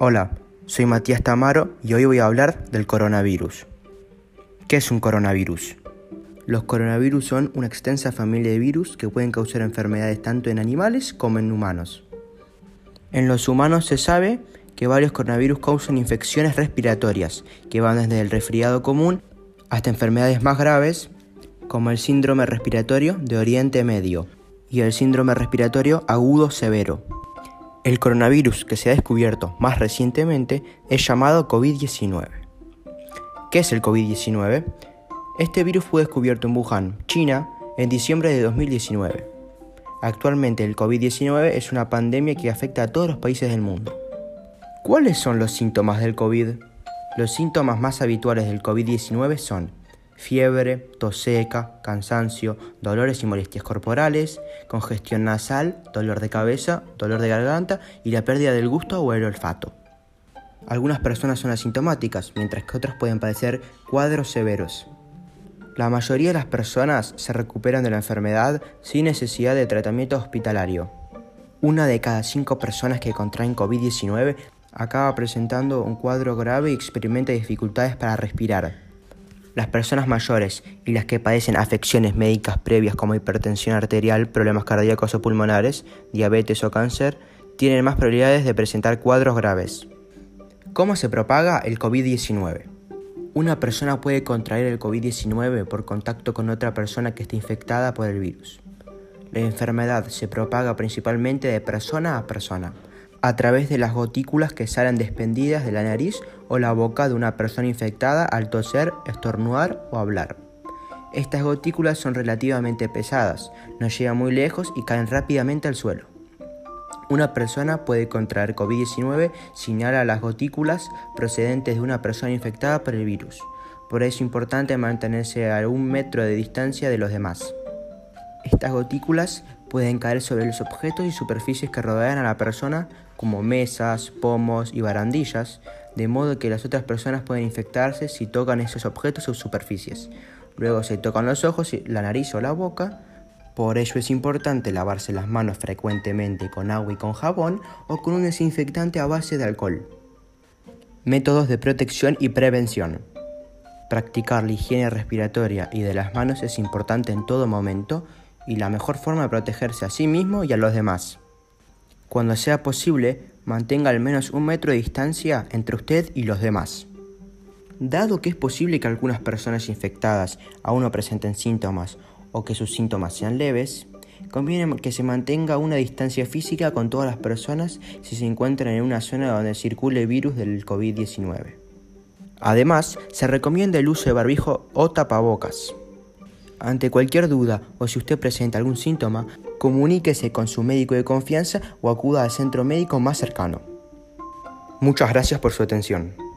Hola, soy Matías Tamaro y hoy voy a hablar del coronavirus. ¿Qué es un coronavirus? Los coronavirus son una extensa familia de virus que pueden causar enfermedades tanto en animales como en humanos. En los humanos se sabe que varios coronavirus causan infecciones respiratorias, que van desde el resfriado común hasta enfermedades más graves como el síndrome respiratorio de Oriente Medio y el síndrome respiratorio agudo severo. El coronavirus que se ha descubierto más recientemente es llamado COVID-19. ¿Qué es el COVID-19? Este virus fue descubierto en Wuhan, China, en diciembre de 2019. Actualmente el COVID-19 es una pandemia que afecta a todos los países del mundo. ¿Cuáles son los síntomas del COVID? Los síntomas más habituales del COVID-19 son fiebre, tos seca, cansancio, dolores y molestias corporales, congestión nasal, dolor de cabeza, dolor de garganta y la pérdida del gusto o el olfato. Algunas personas son asintomáticas, mientras que otras pueden padecer cuadros severos. La mayoría de las personas se recuperan de la enfermedad sin necesidad de tratamiento hospitalario. Una de cada cinco personas que contraen COVID-19 acaba presentando un cuadro grave y experimenta dificultades para respirar. Las personas mayores y las que padecen afecciones médicas previas como hipertensión arterial, problemas cardíacos o pulmonares, diabetes o cáncer, tienen más probabilidades de presentar cuadros graves. ¿Cómo se propaga el COVID-19? Una persona puede contraer el COVID-19 por contacto con otra persona que esté infectada por el virus. La enfermedad se propaga principalmente de persona a persona a través de las gotículas que salen despendidas de la nariz o la boca de una persona infectada al toser, estornudar o hablar. Estas gotículas son relativamente pesadas, no llegan muy lejos y caen rápidamente al suelo. Una persona puede contraer COVID-19 si inhala las gotículas procedentes de una persona infectada por el virus. Por eso es importante mantenerse a un metro de distancia de los demás. Estas gotículas pueden caer sobre los objetos y superficies que rodean a la persona, como mesas, pomos y barandillas, de modo que las otras personas pueden infectarse si tocan esos objetos o superficies. Luego se tocan los ojos, la nariz o la boca. Por ello es importante lavarse las manos frecuentemente con agua y con jabón o con un desinfectante a base de alcohol. Métodos de protección y prevención. Practicar la higiene respiratoria y de las manos es importante en todo momento y la mejor forma de protegerse a sí mismo y a los demás. Cuando sea posible, mantenga al menos un metro de distancia entre usted y los demás. Dado que es posible que algunas personas infectadas aún no presenten síntomas o que sus síntomas sean leves, conviene que se mantenga una distancia física con todas las personas si se encuentran en una zona donde circule el virus del COVID-19. Además, se recomienda el uso de barbijo o tapabocas. Ante cualquier duda o si usted presenta algún síntoma, comuníquese con su médico de confianza o acuda al centro médico más cercano. Muchas gracias por su atención.